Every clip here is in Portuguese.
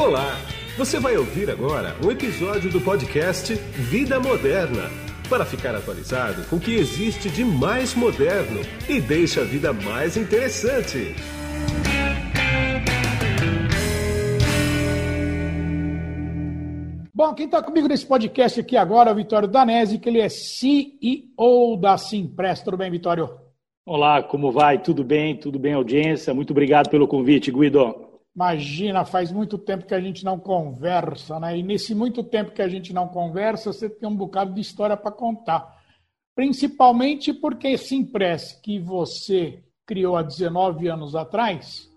Olá! Você vai ouvir agora um episódio do podcast Vida Moderna para ficar atualizado com o que existe de mais moderno e deixa a vida mais interessante. Bom, quem está comigo nesse podcast aqui agora é o Vitório Danese, que ele é CEO da Simpress. Tudo bem, Vitório? Olá, como vai? Tudo bem? Tudo bem, audiência? Muito obrigado pelo convite, Guido. Imagina, faz muito tempo que a gente não conversa, né? E nesse muito tempo que a gente não conversa, você tem um bocado de história para contar. Principalmente porque esse Impress que você criou há 19 anos atrás,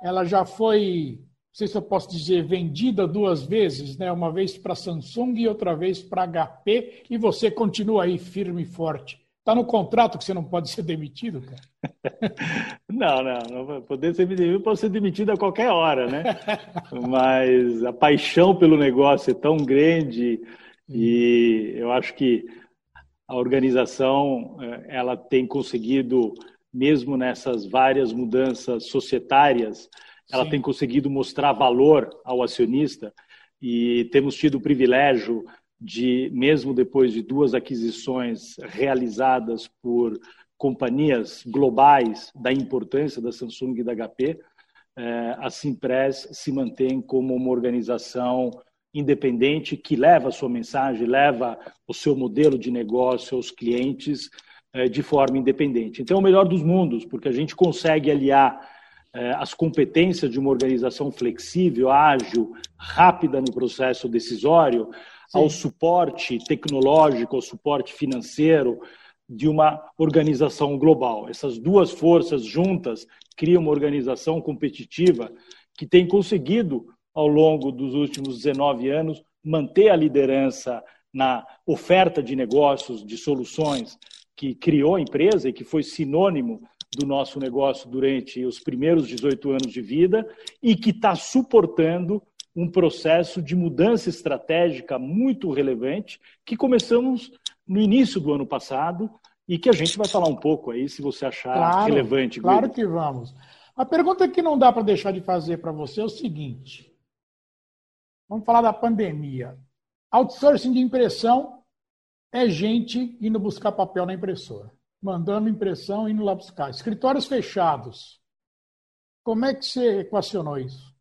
ela já foi, não sei se eu posso dizer, vendida duas vezes, né? Uma vez para Samsung e outra vez para HP, e você continua aí firme e forte. Está no contrato que você não pode ser demitido, cara? Não, não, não poder ser demitido, pode ser demitido a qualquer hora, né? Mas a paixão pelo negócio é tão grande e eu acho que a organização eh, ela tem conseguido, mesmo nessas várias mudanças societárias, ela Sim. tem conseguido mostrar valor ao acionista e temos tido o privilégio de, mesmo depois de duas aquisições realizadas por companhias globais da importância da Samsung e da HP, eh, a Simpress se mantém como uma organização independente que leva a sua mensagem, leva o seu modelo de negócio aos clientes eh, de forma independente. Então, é o melhor dos mundos, porque a gente consegue aliar eh, as competências de uma organização flexível, ágil, rápida no processo decisório, Sim. ao suporte tecnológico, ao suporte financeiro de uma organização global. Essas duas forças juntas criam uma organização competitiva que tem conseguido, ao longo dos últimos 19 anos, manter a liderança na oferta de negócios, de soluções que criou a empresa e que foi sinônimo do nosso negócio durante os primeiros 18 anos de vida e que está suportando um processo de mudança estratégica muito relevante que começamos no início do ano passado e que a gente vai falar um pouco aí, se você achar claro, relevante. Claro Guido. que vamos. A pergunta que não dá para deixar de fazer para você é o seguinte: vamos falar da pandemia. Outsourcing de impressão é gente indo buscar papel na impressora, mandando impressão e indo lá buscar. Escritórios fechados. Como é que você equacionou isso?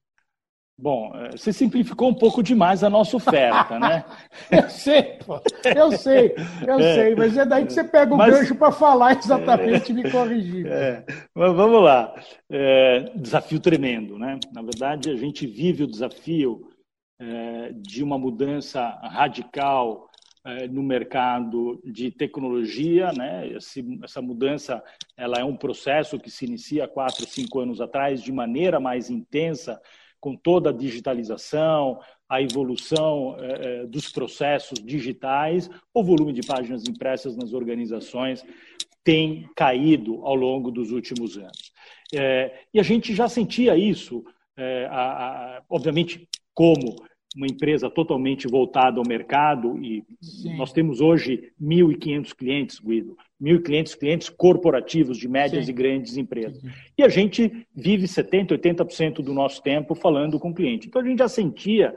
Bom, eh, você simplificou um pouco demais a nossa oferta, né? eu sei, pô. Eu sei, eu é, sei, mas é daí que você pega o mas, gancho para falar exatamente e me corrigir. É, mas vamos lá. É, desafio tremendo, né? Na verdade, a gente vive o desafio é, de uma mudança radical é, no mercado de tecnologia, né? Essa mudança, ela é um processo que se inicia quatro, cinco anos atrás de maneira mais intensa com toda a digitalização, a evolução eh, dos processos digitais, o volume de páginas impressas nas organizações tem caído ao longo dos últimos anos. Eh, e a gente já sentia isso, a, a, obviamente, como uma empresa totalmente voltada ao mercado e Sim. nós temos hoje 1.500 clientes, Guido, 1.500 clientes corporativos de médias Sim. e grandes empresas. Sim. E a gente vive 70%, 80% do nosso tempo falando com o cliente. Então a gente já sentia,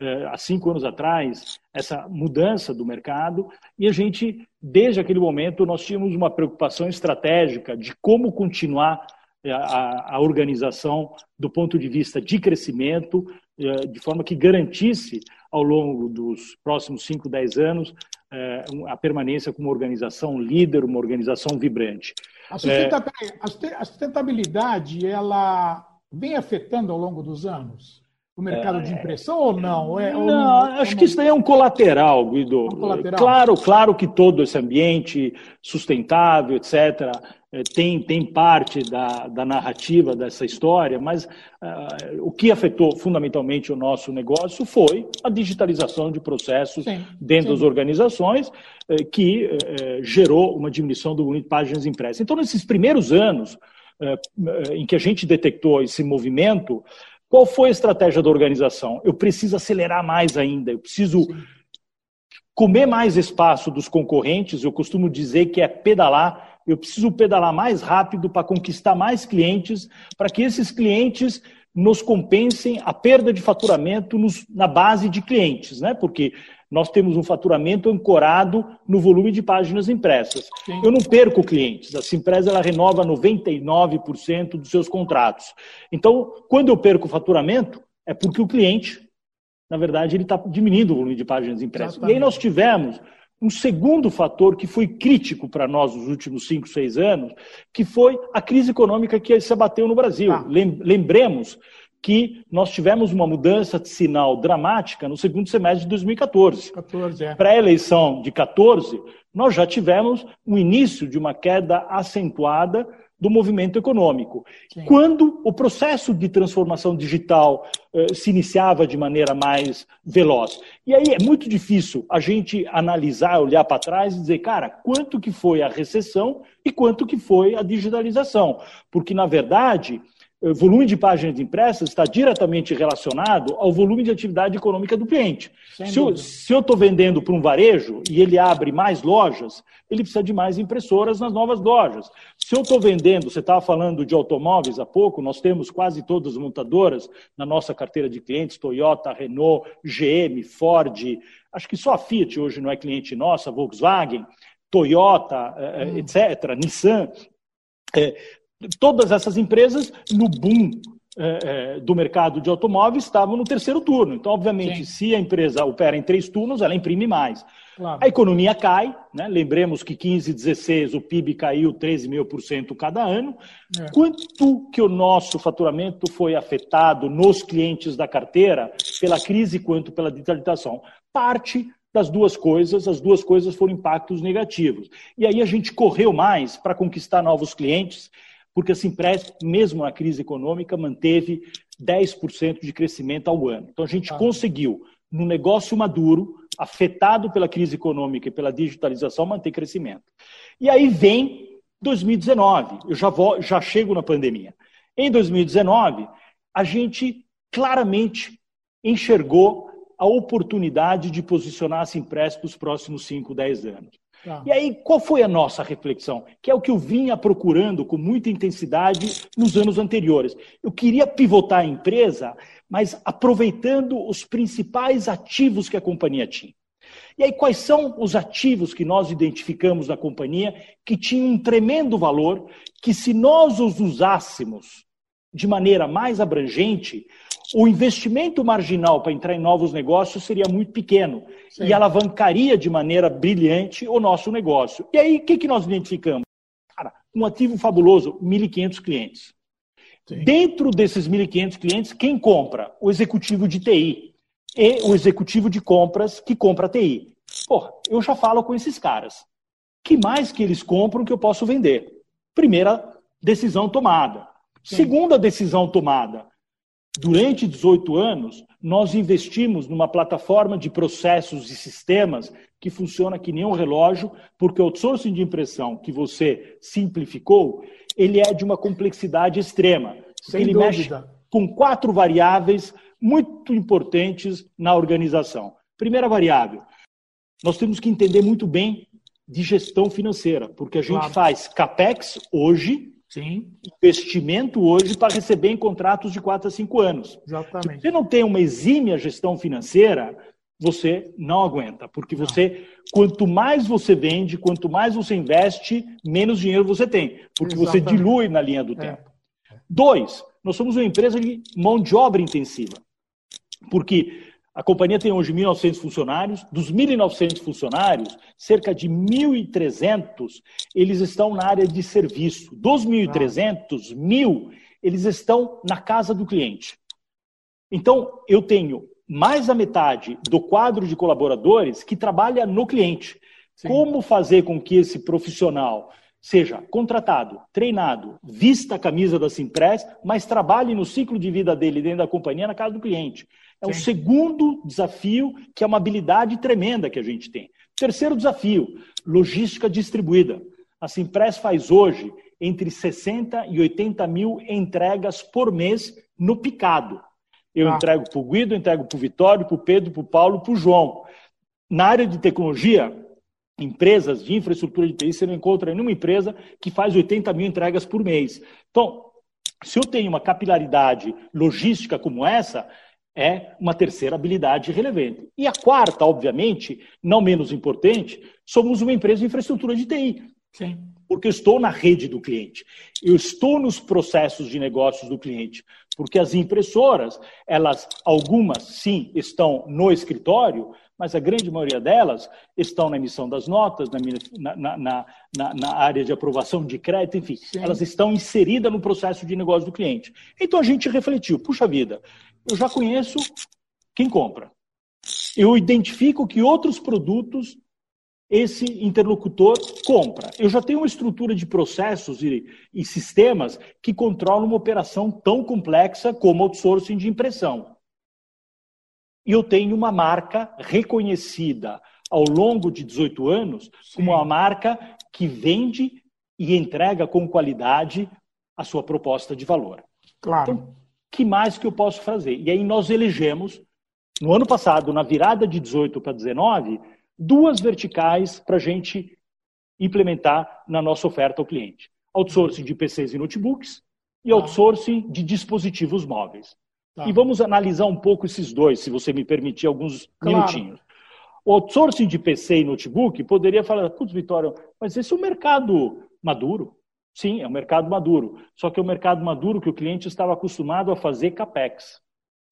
eh, há cinco anos atrás, essa mudança do mercado e a gente, desde aquele momento, nós tínhamos uma preocupação estratégica de como continuar eh, a, a organização do ponto de vista de crescimento, de forma que garantisse, ao longo dos próximos 5, 10 anos, eh, a permanência como organização líder, uma organização vibrante. A sustentabilidade, ela vem afetando ao longo dos anos? O mercado de impressão ou não? É, não, ou, acho ou que isso daí é um colateral, Guido. Um colateral. Claro, claro que todo esse ambiente sustentável, etc., é, tem, tem parte da, da narrativa dessa história, mas uh, o que afetou fundamentalmente o nosso negócio foi a digitalização de processos sim, dentro sim. das organizações, uh, que uh, gerou uma diminuição do volume de páginas impressas. Então, nesses primeiros anos em que a gente detectou esse movimento, qual foi a estratégia da organização? Eu preciso acelerar mais ainda, eu preciso. Comer mais espaço dos concorrentes, eu costumo dizer que é pedalar eu preciso pedalar mais rápido para conquistar mais clientes, para que esses clientes nos compensem a perda de faturamento nos, na base de clientes, né? Porque nós temos um faturamento ancorado no volume de páginas impressas. Sim. Eu não perco clientes. A Simpresa ela renova 99% dos seus contratos. Então, quando eu perco o faturamento, é porque o cliente, na verdade, ele está diminuindo o volume de páginas impressas. Exatamente. E aí nós tivemos um segundo fator que foi crítico para nós nos últimos cinco, seis anos, que foi a crise econômica que se abateu no Brasil. Ah. Lembremos que nós tivemos uma mudança de sinal dramática no segundo semestre de 2014. 14, é. Pré-eleição de 14, nós já tivemos o início de uma queda acentuada do movimento econômico. Sim. Quando o processo de transformação digital eh, se iniciava de maneira mais veloz. E aí é muito difícil a gente analisar, olhar para trás e dizer, cara, quanto que foi a recessão e quanto que foi a digitalização. Porque, na verdade, volume de páginas impressas está diretamente relacionado ao volume de atividade econômica do cliente. Se eu, se eu estou vendendo para um varejo e ele abre mais lojas, ele precisa de mais impressoras nas novas lojas. Se eu estou vendendo, você estava falando de automóveis há pouco, nós temos quase todas as montadoras na nossa carteira de clientes, Toyota, Renault, GM, Ford, acho que só a Fiat hoje não é cliente nossa, Volkswagen, Toyota, eh, eh, hum. etc., Nissan. É, todas essas empresas, no boom é, é, do mercado de automóveis, estavam no terceiro turno. Então, obviamente, Sim. se a empresa opera em três turnos, ela imprime mais. Claro. A economia cai, né? lembremos que 15, 16 o PIB caiu 13 mil por cento cada ano. É. Quanto que o nosso faturamento foi afetado nos clientes da carteira pela crise quanto pela digitalização? Parte das duas coisas, as duas coisas foram impactos negativos. E aí a gente correu mais para conquistar novos clientes porque a Simpress, mesmo na crise econômica, manteve 10% de crescimento ao ano. Então a gente ah. conseguiu, no negócio maduro, afetado pela crise econômica e pela digitalização, manter crescimento. E aí vem 2019, eu já, vou, já chego na pandemia. Em 2019, a gente claramente enxergou a oportunidade de posicionar a Simpress para os próximos 5, 10 anos. Tá. E aí, qual foi a nossa reflexão? Que é o que eu vinha procurando com muita intensidade nos anos anteriores. Eu queria pivotar a empresa, mas aproveitando os principais ativos que a companhia tinha. E aí, quais são os ativos que nós identificamos na companhia que tinham um tremendo valor, que se nós os usássemos de maneira mais abrangente, o investimento marginal para entrar em novos negócios seria muito pequeno Sim. e alavancaria de maneira brilhante o nosso negócio. E aí, o que, que nós identificamos? Cara, um ativo fabuloso, 1.500 clientes. Sim. Dentro desses 1.500 clientes, quem compra? O executivo de TI e o executivo de compras que compra TI. Porra, eu já falo com esses caras. que mais que eles compram que eu posso vender? Primeira decisão tomada. Sim. Segunda decisão tomada. Durante 18 anos, nós investimos numa plataforma de processos e sistemas que funciona que nem um relógio, porque o outsourcing de impressão que você simplificou, ele é de uma complexidade extrema. Sem ele dúvida. mexe com quatro variáveis muito importantes na organização. Primeira variável, nós temos que entender muito bem de gestão financeira, porque a gente claro. faz CAPEX hoje, Sim. investimento hoje para receber em contratos de 4 a 5 anos. Exatamente. Se você não tem uma exímia gestão financeira, você não aguenta, porque você, quanto mais você vende, quanto mais você investe, menos dinheiro você tem, porque Exatamente. você dilui na linha do é. tempo. É. Dois, nós somos uma empresa de mão de obra intensiva, porque a companhia tem hoje 1.900 funcionários. Dos 1.900 funcionários, cerca de 1.300 eles estão na área de serviço. Dos 1.300, 1.000 eles estão na casa do cliente. Então, eu tenho mais da metade do quadro de colaboradores que trabalha no cliente. Sim. Como fazer com que esse profissional seja contratado, treinado, vista a camisa da Simpress, mas trabalhe no ciclo de vida dele dentro da companhia na casa do cliente. É o segundo desafio, que é uma habilidade tremenda que a gente tem. Terceiro desafio, logística distribuída. A Simpress faz hoje entre 60 e 80 mil entregas por mês no picado. Eu ah. entrego para o Guido, entrego para o Vitório, para o Pedro, para o Paulo, para o João. Na área de tecnologia, empresas de infraestrutura de TI, você não encontra nenhuma empresa que faz 80 mil entregas por mês. Então, Se eu tenho uma capilaridade logística como essa, é uma terceira habilidade relevante. E a quarta, obviamente, não menos importante, somos uma empresa de infraestrutura de TI. Sim. Porque eu estou na rede do cliente, eu estou nos processos de negócios do cliente, porque as impressoras, elas, algumas sim, estão no escritório, mas a grande maioria delas estão na emissão das notas, na, na, na, na área de aprovação de crédito, enfim, sim. elas estão inseridas no processo de negócio do cliente. Então a gente refletiu, puxa vida, eu já conheço quem compra. Eu identifico que outros produtos esse interlocutor compra. Eu já tenho uma estrutura de processos e, e sistemas que controlam uma operação tão complexa como outsourcing de impressão. E eu tenho uma marca reconhecida ao longo de 18 anos como uma marca que vende e entrega com qualidade a sua proposta de valor. Claro. Então, que mais que eu posso fazer? E aí nós elegemos, no ano passado, na virada de 18 para 19, duas verticais para a gente implementar na nossa oferta ao cliente: outsourcing de PCs e notebooks e tá. outsourcing de dispositivos móveis. Tá. E vamos analisar um pouco esses dois, se você me permitir alguns claro. minutinhos. O outsourcing de PC e notebook poderia falar, putz, Vitória, mas esse é um mercado maduro. Sim, é um mercado maduro. Só que é um mercado maduro que o cliente estava acostumado a fazer capex.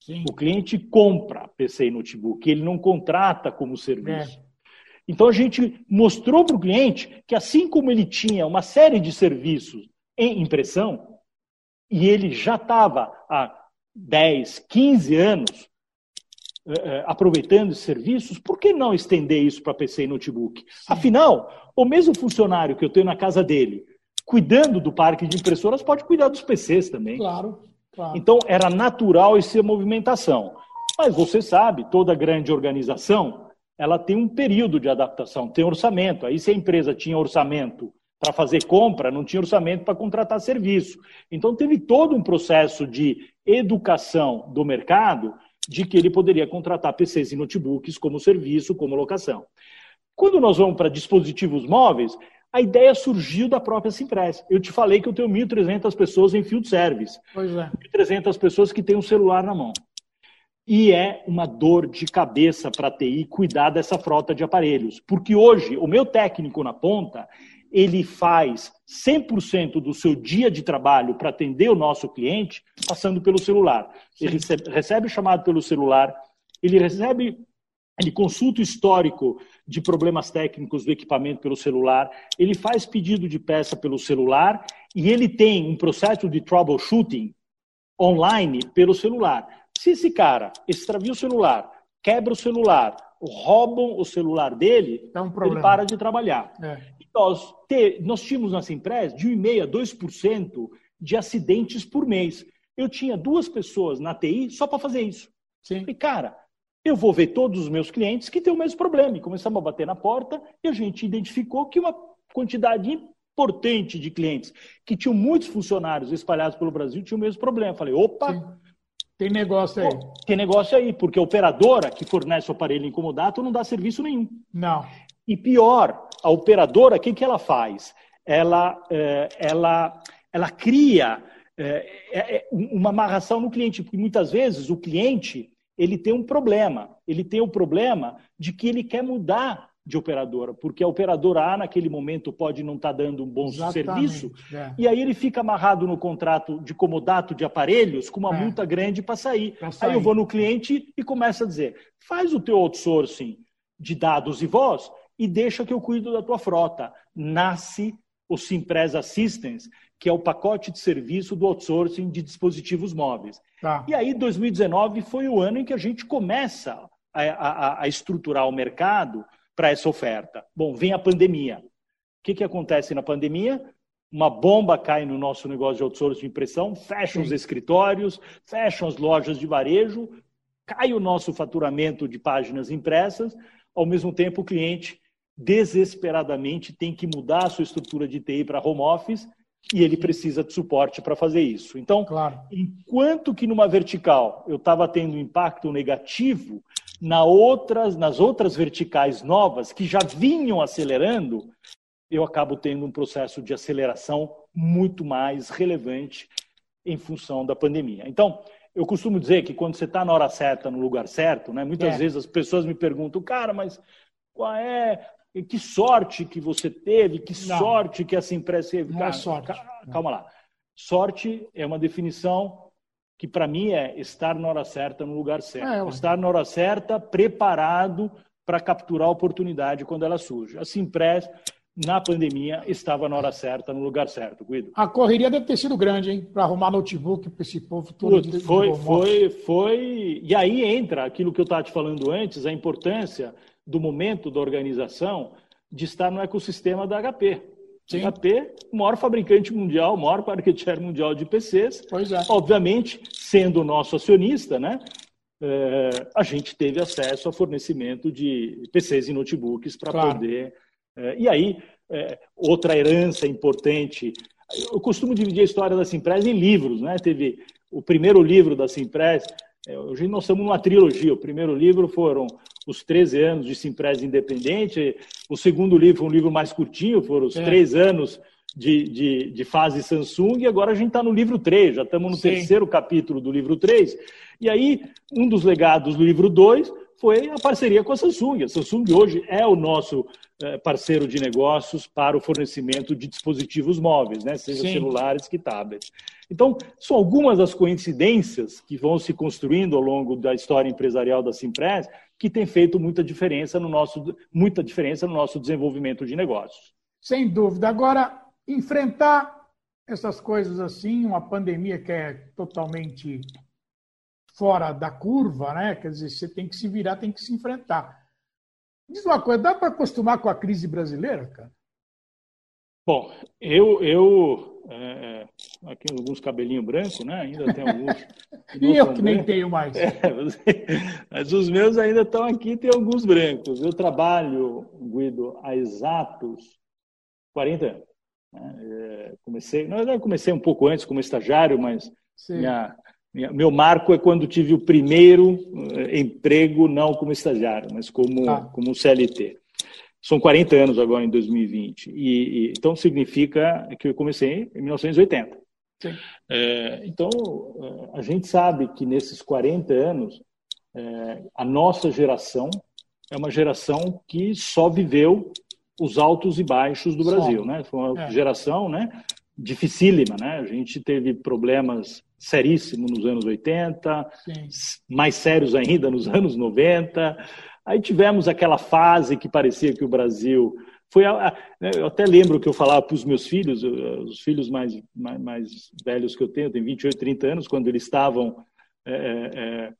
Sim. O cliente compra PC e notebook, ele não contrata como serviço. É. Então a gente mostrou para o cliente que assim como ele tinha uma série de serviços em impressão, e ele já estava há 10, 15 anos eh, eh, aproveitando esses serviços, por que não estender isso para PC e notebook? Sim. Afinal, o mesmo funcionário que eu tenho na casa dele, cuidando do parque de impressoras, pode cuidar dos PCs também. Claro. claro. Então era natural essa movimentação. Mas você sabe, toda grande organização ela tem um período de adaptação, tem orçamento. Aí, se a empresa tinha orçamento para fazer compra, não tinha orçamento para contratar serviço. Então, teve todo um processo de educação do mercado de que ele poderia contratar PCs e notebooks como serviço, como locação. Quando nós vamos para dispositivos móveis, a ideia surgiu da própria Simpress. Eu te falei que eu tenho 1.300 pessoas em field service. Pois é. 1.300 pessoas que têm um celular na mão. E é uma dor de cabeça para a TI cuidar dessa frota de aparelhos. Porque hoje, o meu técnico na ponta, ele faz 100% do seu dia de trabalho para atender o nosso cliente passando pelo celular. Ele recebe, recebe o chamado pelo celular, ele recebe, ele consulta o histórico de problemas técnicos do equipamento pelo celular, ele faz pedido de peça pelo celular e ele tem um processo de troubleshooting online pelo celular. Se esse cara extravia o celular, quebra o celular, roubam o celular dele, é um ele para de trabalhar. É. Nós, te, nós tínhamos na Simpress de 1,5% a 2% de acidentes por mês. Eu tinha duas pessoas na TI só para fazer isso. Sim. E, cara, eu vou ver todos os meus clientes que têm o mesmo problema. E começamos a bater na porta e a gente identificou que uma quantidade importante de clientes que tinham muitos funcionários espalhados pelo Brasil tinham o mesmo problema. falei, opa, Sim. Tem negócio aí. tem negócio aí, porque a operadora que fornece o aparelho incomodado não dá serviço nenhum. Não. E pior, a operadora, o que, que ela faz? Ela, é, ela, ela cria é, é, uma amarração no cliente, porque muitas vezes o cliente ele tem um problema. Ele tem o problema de que ele quer mudar de operadora, porque a operadora A, naquele momento, pode não estar tá dando um bom Exatamente, serviço, é. e aí ele fica amarrado no contrato de comodato de aparelhos com uma é. multa grande para sair. sair. Aí eu vou no cliente e começo a dizer: faz o teu outsourcing de dados e voz e deixa que eu cuido da tua frota. Nasce o Simpress Assistance, que é o pacote de serviço do outsourcing de dispositivos móveis. Tá. E aí, 2019 foi o ano em que a gente começa a, a, a estruturar o mercado para essa oferta? Bom, vem a pandemia. O que, que acontece na pandemia? Uma bomba cai no nosso negócio de outsourcing de impressão, fecham Sim. os escritórios, fecham as lojas de varejo, cai o nosso faturamento de páginas impressas, ao mesmo tempo o cliente desesperadamente tem que mudar a sua estrutura de TI para home office e ele precisa de suporte para fazer isso. Então, claro. enquanto que numa vertical eu estava tendo impacto negativo, na outras, nas outras verticais novas que já vinham acelerando, eu acabo tendo um processo de aceleração muito mais relevante em função da pandemia. Então, eu costumo dizer que quando você está na hora certa, no lugar certo, né, muitas é. vezes as pessoas me perguntam, cara, mas qual é que sorte que você teve, que não. sorte que essa empresa teve. Não é sorte. Calma lá. Sorte é uma definição que para mim é estar na hora certa, no lugar certo. É, estar na hora certa, preparado para capturar a oportunidade quando ela surge. A Simpress, na pandemia, estava na hora certa, no lugar certo, Guido. A correria deve ter sido grande, hein? Para arrumar notebook para esse povo todo. foi, foi, foi. E aí entra aquilo que eu estava te falando antes, a importância do momento da organização de estar no ecossistema da HP. Sim. HP, o maior fabricante mundial, o maior market mundial de PCs. Pois é. Obviamente, sendo nosso acionista, né? É, a gente teve acesso a fornecimento de PCs e notebooks para claro. poder. É, e aí, é, outra herança importante. Eu costumo dividir a história da Simpress em livros, né? Teve o primeiro livro da Simpress. É, hoje nós estamos numa trilogia. O primeiro livro foram os 13 anos de Simpresa Independente. O segundo livro, um livro mais curtinho, foram os é. três anos de, de, de, fase Samsung, e agora a gente está no livro 3, já estamos no Sim. terceiro capítulo do livro 3. E aí, um dos legados do livro 2 foi a parceria com a Samsung. A Samsung hoje é o nosso eh, parceiro de negócios para o fornecimento de dispositivos móveis, né? seja Sim. celulares que tablets. Então, são algumas das coincidências que vão se construindo ao longo da história empresarial da Simpress que tem feito muita diferença no nosso, muita diferença no nosso desenvolvimento de negócios. Sem dúvida. Agora, enfrentar essas coisas assim, uma pandemia que é totalmente fora da curva, né? Quer dizer, você tem que se virar, tem que se enfrentar. Diz uma coisa, dá para acostumar com a crise brasileira, cara? Bom, eu, eu é, é aqui alguns cabelinhos brancos, né? Ainda tem alguns. e eu que nem tenho mais. É, mas os meus ainda estão aqui, tem alguns brancos. Eu trabalho, Guido, há exatos 40 anos. Né? É, comecei, na verdade, comecei um pouco antes como estagiário, mas minha, meu marco é quando tive o primeiro eh, emprego, não como estagiário, mas como, ah. como CLT. São 40 anos agora em 2020. E, e, então significa que eu comecei em 1980. É, então, é, a gente sabe que nesses 40 anos, é, a nossa geração é uma geração que só viveu os altos e baixos do Brasil. Né? Foi uma é. geração né, dificílima. Né? A gente teve problemas seríssimos nos anos 80, Sim. mais sérios ainda nos anos 90. Aí tivemos aquela fase que parecia que o Brasil foi a, né, eu até lembro que eu falava para os meus filhos, os filhos mais, mais, mais, velhos que eu tenho, tem 28, 30 anos, quando eles estavam é,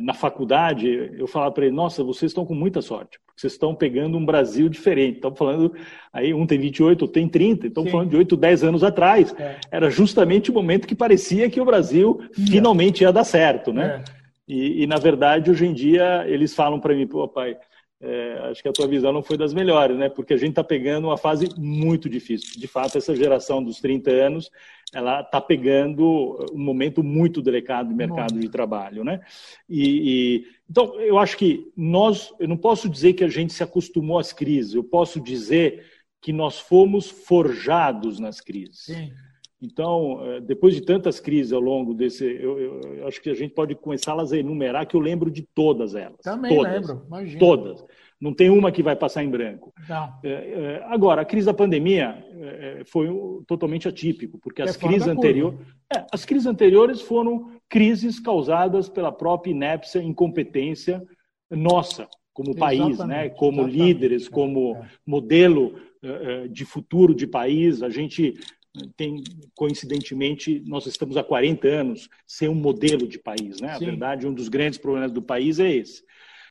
na faculdade, eu falava para eles, nossa, vocês estão com muita sorte, porque vocês estão pegando um Brasil diferente. Estão falando, aí um tem 28, outro tem 30, estão falando de 8, 10 anos atrás. É. Era justamente o momento que parecia que o Brasil finalmente ia dar certo, né? É. E, e, na verdade, hoje em dia, eles falam para mim, pô, pai, é, acho que a tua visão não foi das melhores, né? Porque a gente está pegando uma fase muito difícil. De fato, essa geração dos 30 anos, ela está pegando um momento muito delicado do mercado de trabalho, né? E, e, então, eu acho que nós, eu não posso dizer que a gente se acostumou às crises, eu posso dizer que nós fomos forjados nas crises. Sim. Então, eh, depois de tantas crises ao longo desse, eu, eu, eu acho que a gente pode começá-las a enumerar, que eu lembro de todas elas. Também todas, lembro, imagina. Todas. Não tem uma que vai passar em branco. É, é, agora, a crise da pandemia é, foi totalmente atípico, porque as crises anteriores, as crises anteriores foram crises causadas pela própria inépcia, incompetência nossa, como exatamente, país, né? Como líderes, como modelo de futuro de país. A gente tem, coincidentemente, nós estamos há 40 anos sem um modelo de país, né? Sim. A verdade, um dos grandes problemas do país é esse.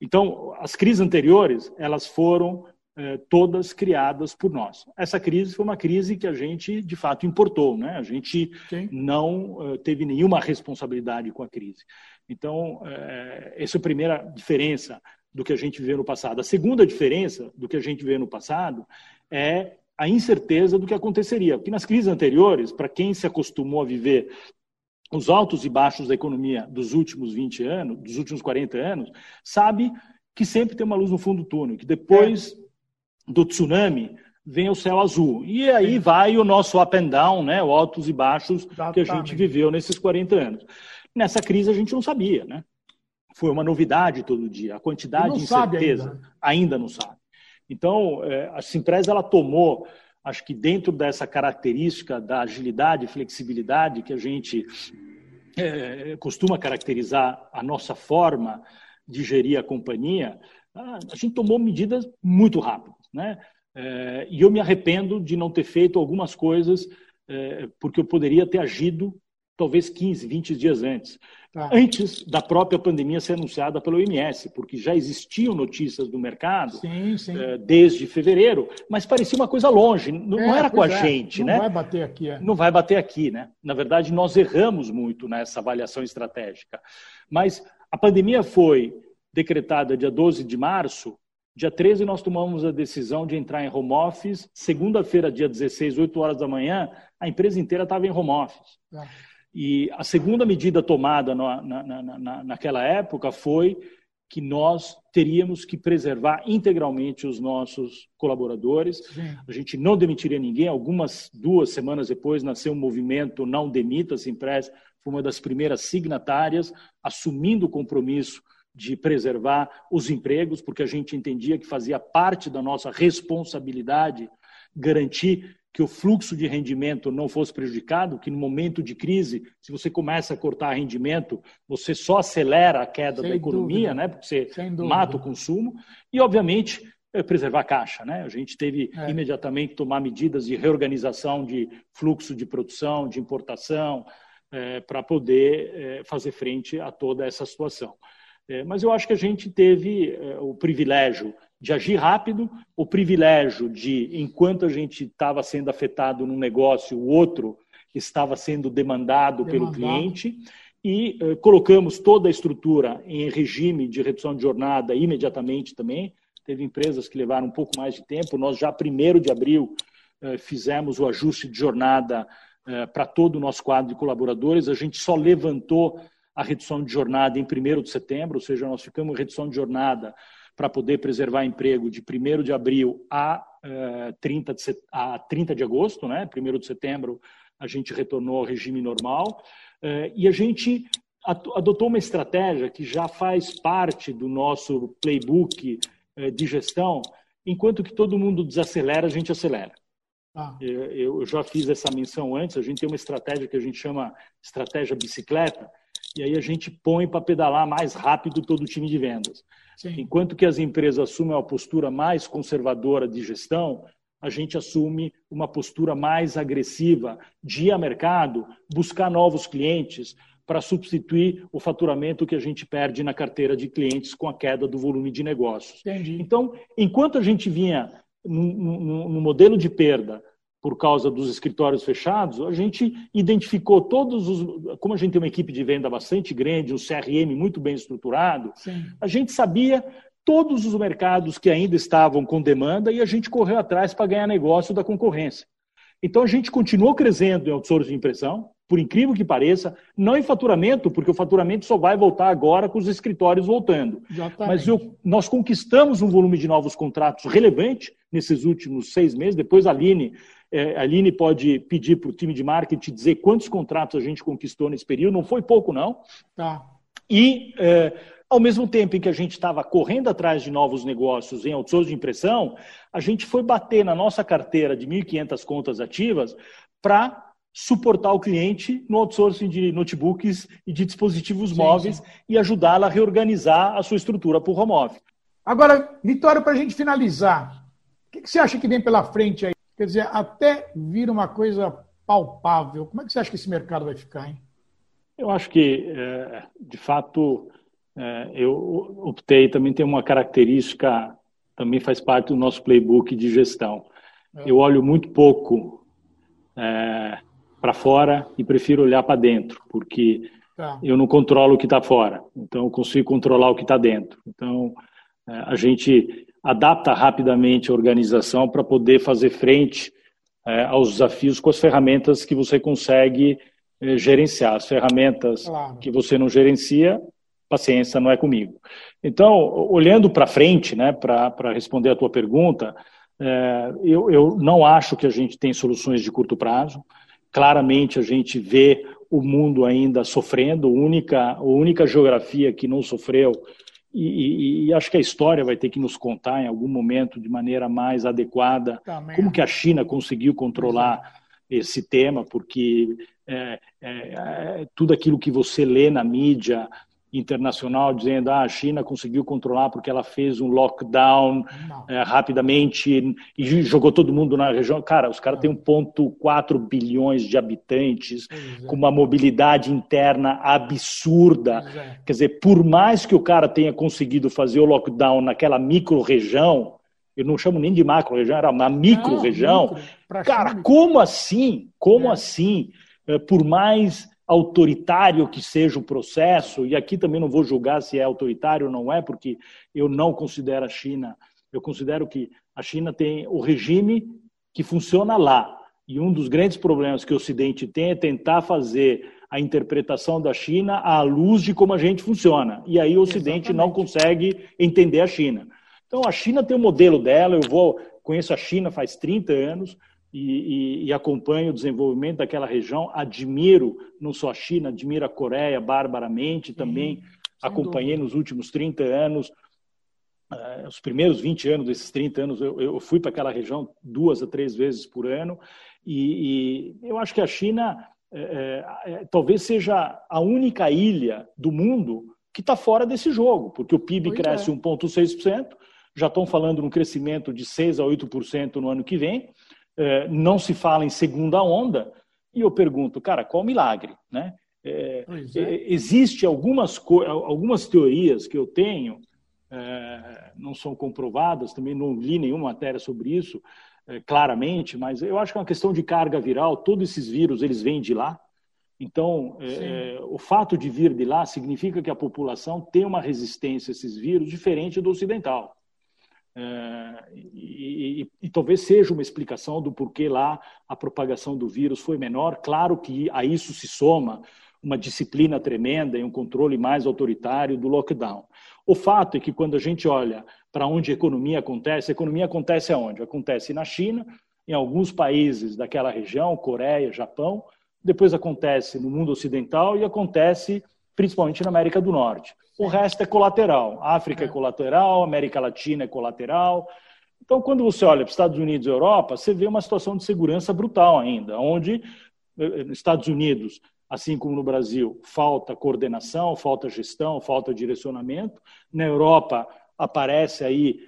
Então, as crises anteriores, elas foram eh, todas criadas por nós. Essa crise foi uma crise que a gente, de fato, importou, né? A gente Sim. não eh, teve nenhuma responsabilidade com a crise. Então, eh, essa é a primeira diferença do que a gente viveu no passado. A segunda diferença do que a gente vê no passado é a incerteza do que aconteceria. Porque nas crises anteriores, para quem se acostumou a viver os altos e baixos da economia dos últimos 20 anos, dos últimos 40 anos, sabe que sempre tem uma luz no fundo do túnel, que depois é. do tsunami vem o céu azul. E aí Sim. vai o nosso up and down, né? O altos e baixos Exatamente. que a gente viveu nesses 40 anos. Nessa crise a gente não sabia, né? Foi uma novidade todo dia. A quantidade de incerteza ainda. Ainda. não sabe. Então, é, a Simpresa ela tomou, acho que dentro dessa característica da agilidade e flexibilidade que a gente é, costuma caracterizar a nossa forma de gerir a companhia, a gente tomou medidas muito rápidas, né? É, e eu me arrependo de não ter feito algumas coisas é, porque eu poderia ter agido talvez 15, 20 dias antes, ah. antes da própria pandemia ser anunciada pelo OMS, porque já existiam notícias do mercado sim, sim. É, desde fevereiro, mas parecia uma coisa longe, não, é, era com a é. gente, não né? Não vai bater aqui, é. Não vai bater aqui, né? Na verdade, nós erramos muito nessa avaliação estratégica. Mas a pandemia foi decretada dia 12 de março, Dia 13, nós tomamos a decisão de entrar em home office. Segunda-feira, dia 16, 8 horas da manhã, a empresa inteira estava em home office. É. E a segunda medida tomada na, na, na, naquela época foi que nós teríamos que preservar integralmente os nossos colaboradores. Sim. A gente não demitiria ninguém. Algumas duas semanas depois nasceu um movimento Não Demita-se Impress, foi uma das primeiras signatárias, assumindo o compromisso de preservar os empregos, porque a gente entendia que fazia parte da nossa responsabilidade garantir que o fluxo de rendimento não fosse prejudicado, que no momento de crise, se você começa a cortar rendimento, você só acelera a queda Sem da economia, dúvida. né? Porque você mata o consumo e, obviamente, é preservar a caixa, né? A gente teve é. imediatamente que tomar medidas de reorganização de fluxo de produção, de importação, é, para poder é, fazer frente a toda essa situação. É, mas eu acho que a gente teve é, o privilégio de agir rápido, o privilégio de, enquanto a gente estava sendo afetado num negócio, o outro estava sendo demandado, demandado. pelo cliente, e eh, colocamos toda a estrutura em regime de redução de jornada imediatamente também. Teve empresas que levaram um pouco mais de tempo. Nós já, primeiro de abril, eh, fizemos o ajuste de jornada eh, para todo o nosso quadro de colaboradores. A gente só levantou a redução de jornada em 1 de setembro, ou seja, nós ficamos em redução de jornada para poder preservar emprego de 1 de abril a, uh, 30, de, a 30 de agosto, né? 1 de setembro a gente retornou ao regime normal uh, e a gente adotou uma estratégia que já faz parte do nosso playbook uh, de gestão, enquanto que todo mundo desacelera, a gente acelera. Ah. Eu, eu já fiz essa menção antes, a gente tem uma estratégia que a gente chama estratégia bicicleta, e aí a gente põe para pedalar mais rápido todo o time de vendas. Sim. Enquanto que as empresas assumem uma postura mais conservadora de gestão, a gente assume uma postura mais agressiva de ir a mercado, buscar novos clientes para substituir o faturamento que a gente perde na carteira de clientes com a queda do volume de negócios. Entendi. Então, enquanto a gente vinha no, no, no modelo de perda por causa dos escritórios fechados, a gente identificou todos os. Como a gente tem uma equipe de venda bastante grande, um CRM muito bem estruturado, Sim. a gente sabia todos os mercados que ainda estavam com demanda e a gente correu atrás para ganhar negócio da concorrência. Então a gente continuou crescendo em outsourcing de impressão, por incrível que pareça, não em faturamento, porque o faturamento só vai voltar agora com os escritórios voltando. Exatamente. Mas eu, nós conquistamos um volume de novos contratos relevante nesses últimos seis meses. Depois a Aline é, a Aline pode pedir para o time de marketing dizer quantos contratos a gente conquistou nesse período, não foi pouco, não. Tá. E, é, ao mesmo tempo em que a gente estava correndo atrás de novos negócios em outsourcing de impressão, a gente foi bater na nossa carteira de 1.500 contas ativas para suportar o cliente no outsourcing de notebooks e de dispositivos sim, móveis sim. e ajudá-la a reorganizar a sua estrutura por home office. Agora, Vitória, para a gente finalizar, o que, que você acha que vem pela frente aí? Quer dizer, até vir uma coisa palpável, como é que você acha que esse mercado vai ficar, hein? Eu acho que, é, de fato, é, eu optei também tem uma característica, também faz parte do nosso playbook de gestão. É. Eu olho muito pouco para fora e prefiro olhar para dentro, porque tá. eu não controlo o que está fora, então eu consigo controlar o que está dentro. Então, a gente adapta rapidamente a organização para poder fazer frente é, aos desafios com as ferramentas que você consegue é, gerenciar. As ferramentas claro. que você não gerencia, paciência, não é comigo. Então, olhando para frente, né, para responder a tua pergunta, É, eu, eu não acho que a gente tem soluções de curto prazo. Claramente a gente vê o mundo ainda sofrendo, a única, a única geografia que não sofreu, e, e, e, acho que a história vai ter que nos contar em algum momento de maneira mais adequada. Como que a China conseguiu controlar esse tema, porque é, é, é, tudo aquilo que você lê na mídia, internacional dizendo ah, a China conseguiu controlar porque ela fez um lockdown é, rapidamente e jogou todo mundo na região. Cara, os caras têm 1,4 bilhões de habitantes, é. com uma mobilidade interna absurda. É. Quer dizer, por mais que o cara tenha conseguido fazer o lockdown naquela micro-região, eu não chamo nem de macro-região, era uma micro-região. Cara, como assim? Como é. assim? É, por mais autoritário que seja o processo, e aqui também não vou julgar se é autoritário ou não é, porque eu não considero a China, eu considero que a China tem o regime que funciona lá. E um dos grandes problemas que o Ocidente tem é tentar fazer a interpretação da China à luz de como a gente funciona. E aí o Ocidente Exatamente. não consegue entender a China. Então a China tem o um modelo dela, eu vou conheço a China faz 30 anos, e, e, e, acompanho o desenvolvimento daquela região. Admiro não só a China, admiro a Coreia barbaramente também. acompanhei dúvida. nos últimos 30 anos, uh, os primeiros 20 anos desses 30 anos, eu, eu fui para aquela região duas a três vezes por ano. E, e eu acho que a China é, é, talvez seja a única ilha do mundo que está fora desse jogo, porque o PIB pois cresce é. 1,6%, já estão falando num crescimento de 6 a 8% no ano que vem. É, não se fala em segunda onda, e eu pergunto, cara, qual milagre? Né? É, é. Existe algumas, algumas teorias que eu tenho, é, não são comprovadas, também não li nenhuma matéria sobre isso é, claramente, mas eu acho que é uma questão de carga viral, todos esses vírus eles vêm de lá, então, é, o fato de vir de lá significa que a população tem uma resistência a esses vírus diferente do ocidental. É, e, e, e, talvez seja uma explicação do porquê lá a propagação do vírus foi menor. Claro que a isso se soma uma disciplina tremenda e um controle mais autoritário do lockdown. O fato é que quando a gente olha para onde a economia acontece, a economia acontece aonde? Acontece na China, em alguns países daquela região, Coreia, Japão, depois acontece no mundo ocidental e acontece principalmente na América do Norte. O resto é colateral. África é. é colateral, América Latina é colateral. Então, quando você olha para os Estados Unidos e Europa, você vê uma situação de segurança brutal ainda, onde eh, eh, nos Estados Unidos, assim como no Brasil, falta coordenação, falta gestão, falta direcionamento. Na Europa aparece aí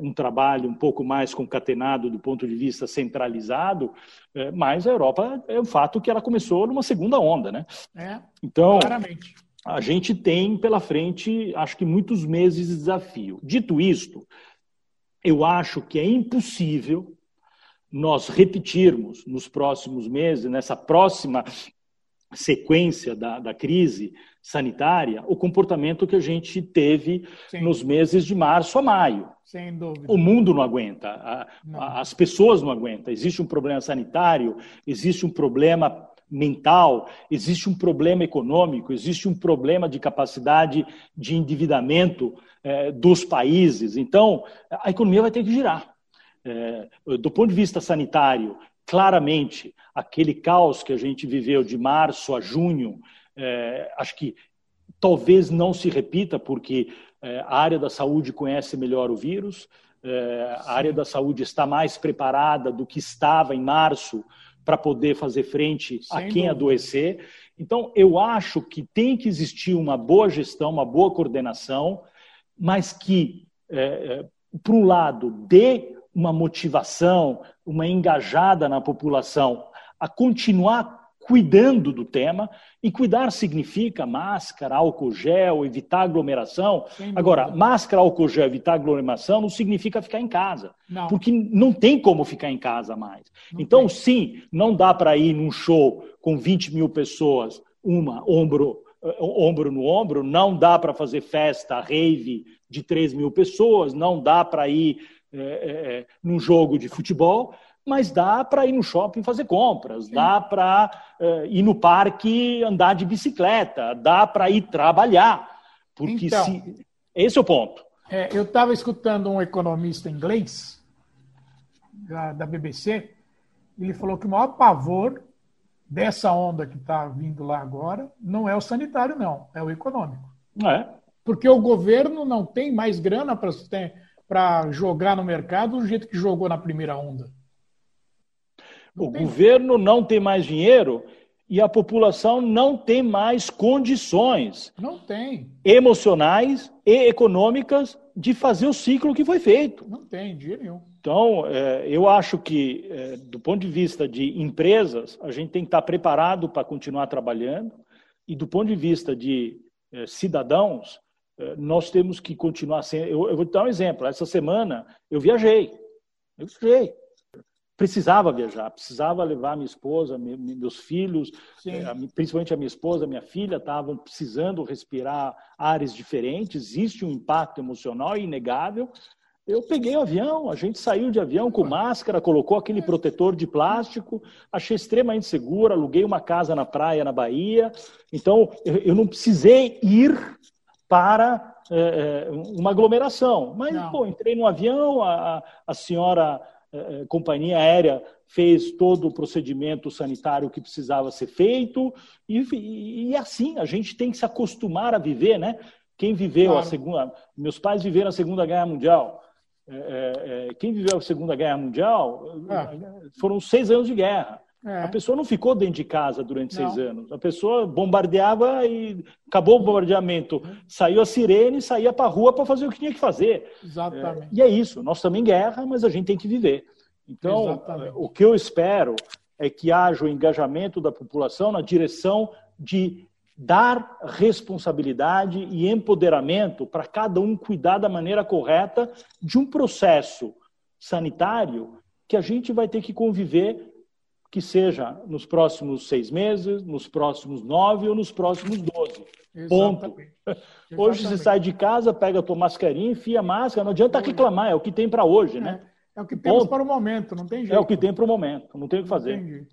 um trabalho um pouco mais concatenado do ponto de vista centralizado, é, mas a Europa é um fato que ela começou numa segunda onda, né? É, então, claramente a gente tem pela frente, acho que muitos meses de desafio. Dito isto, eu acho que é impossível nós repetirmos nos próximos meses, nessa próxima sequência da, da crise sanitária, o comportamento que a gente teve Sim. nos meses de março a maio. Sem dúvida. O mundo não aguenta, a, não. as pessoas não aguentam. Existe um problema sanitário, existe um problema mental, existe um problema econômico, existe um problema de capacidade de endividamento é, dos países. Então, a economia vai ter que girar. É, do ponto de vista sanitário, claramente, aquele caos que a gente viveu de março a junho, é, acho que talvez não se repita, porque a área da saúde conhece melhor o vírus, é, a área da saúde está mais preparada do que estava em março para poder fazer frente Sem a quem dúvida. adoecer. Então, eu acho que tem que existir uma boa gestão, uma boa coordenação, mas que, é, é, por um lado, dê uma motivação, uma engajada na população a continuar cuidando do tema, e cuidar significa máscara, álcool gel, evitar aglomeração. Agora, máscara, álcool gel, evitar aglomeração não significa ficar em casa, não. porque não tem como ficar em casa mais. Não então, tem. sim, não dá para ir num show com 20 mil pessoas, uma ombro, eh, ombro no ombro, não dá para fazer festa, rave de 3 mil pessoas, não dá para ir é, é, num jogo de futebol, mas dá para ir no shopping fazer compras, Sim. dá para uh, ir no parque andar de bicicleta, dá para ir trabalhar. Porque então, se... esse é o ponto. É, eu estava escutando um economista inglês da, da BBC, ele falou que o maior pavor dessa onda que está vindo lá agora não é o sanitário, não, é o econômico. É. Porque o governo não tem mais grana para jogar no mercado do jeito que jogou na primeira onda. Não o governo não tem mais dinheiro e a população não tem mais condições. Não tem. Emocionais e econômicas de fazer o ciclo que foi feito. Não tem, dinheiro nenhum. Então, é, eu acho que, é, do ponto de vista de empresas, a gente tem que estar preparado para continuar trabalhando, e do ponto de vista de é, cidadãos, nós temos que continuar sendo. Eu, eu vou te dar um exemplo. Essa semana eu viajei. Eu viajei precisava viajar, precisava levar minha esposa, meus filhos, principalmente a minha esposa, minha filha, estavam precisando respirar ares diferentes, existe um impacto emocional inegável. Eu peguei o avião, a gente saiu de avião com máscara, colocou aquele protetor de plástico, achei extremamente seguro, aluguei uma casa na praia, na Bahia. Então, eu não precisei ir para é, uma aglomeração. Mas, pô, entrei no avião, a, a senhora a companhia aérea fez todo o procedimento sanitário que precisava ser feito. E, e assim, a gente tem que se acostumar a viver, né? Quem viveu claro. a segunda. Meus pais viveram a Segunda Guerra Mundial. É, é, quem viveu a Segunda Guerra Mundial é. foram seis anos de guerra. É. A pessoa não ficou dentro de casa durante não. seis anos. A pessoa bombardeava e acabou o bombardeamento. Saiu a sirene, saía para a rua para fazer o que tinha que fazer. Exatamente. e é isso. Nós também guerra, mas a gente tem que viver. Então, Exatamente. o que eu espero é que haja o engajamento da população na direção de dar responsabilidade e empoderamento para cada um cuidar da maneira correta de um processo sanitário que a gente vai ter que conviver, que seja nos próximos seis meses, nos próximos nove ou nos próximos doze. Ponto. Hoje você sai de casa, pega a tua mascarinha, enfia a máscara, não adianta reclamar, é o que tem para hoje, né? É o que temos Ponto. para o momento, não tem jeito. É o que tem para o momento, não tem o que fazer. Entendi.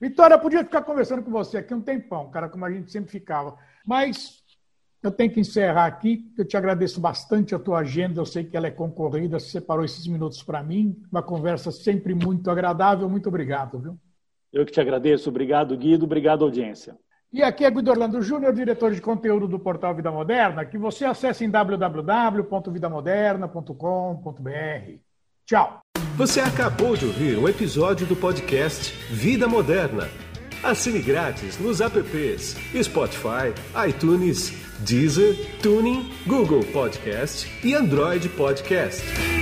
Vitória, eu podia ficar conversando com você aqui um tempão, cara, como a gente sempre ficava. Mas eu tenho que encerrar aqui. Eu te agradeço bastante a tua agenda. Eu sei que ela é concorrida. Você separou esses minutos para mim. Uma conversa sempre muito agradável. Muito obrigado, viu? Eu que te agradeço. Obrigado, Guido. Obrigado, audiência. E aqui é Guido Orlando Júnior, diretor de conteúdo do portal Vida Moderna, que você acessa em www.vidamoderna.com.br. Tchau. Você acabou de ouvir um episódio do podcast Vida Moderna. Assine grátis nos apps Spotify, iTunes, Deezer, Tuning, Google Podcast e Android Podcast.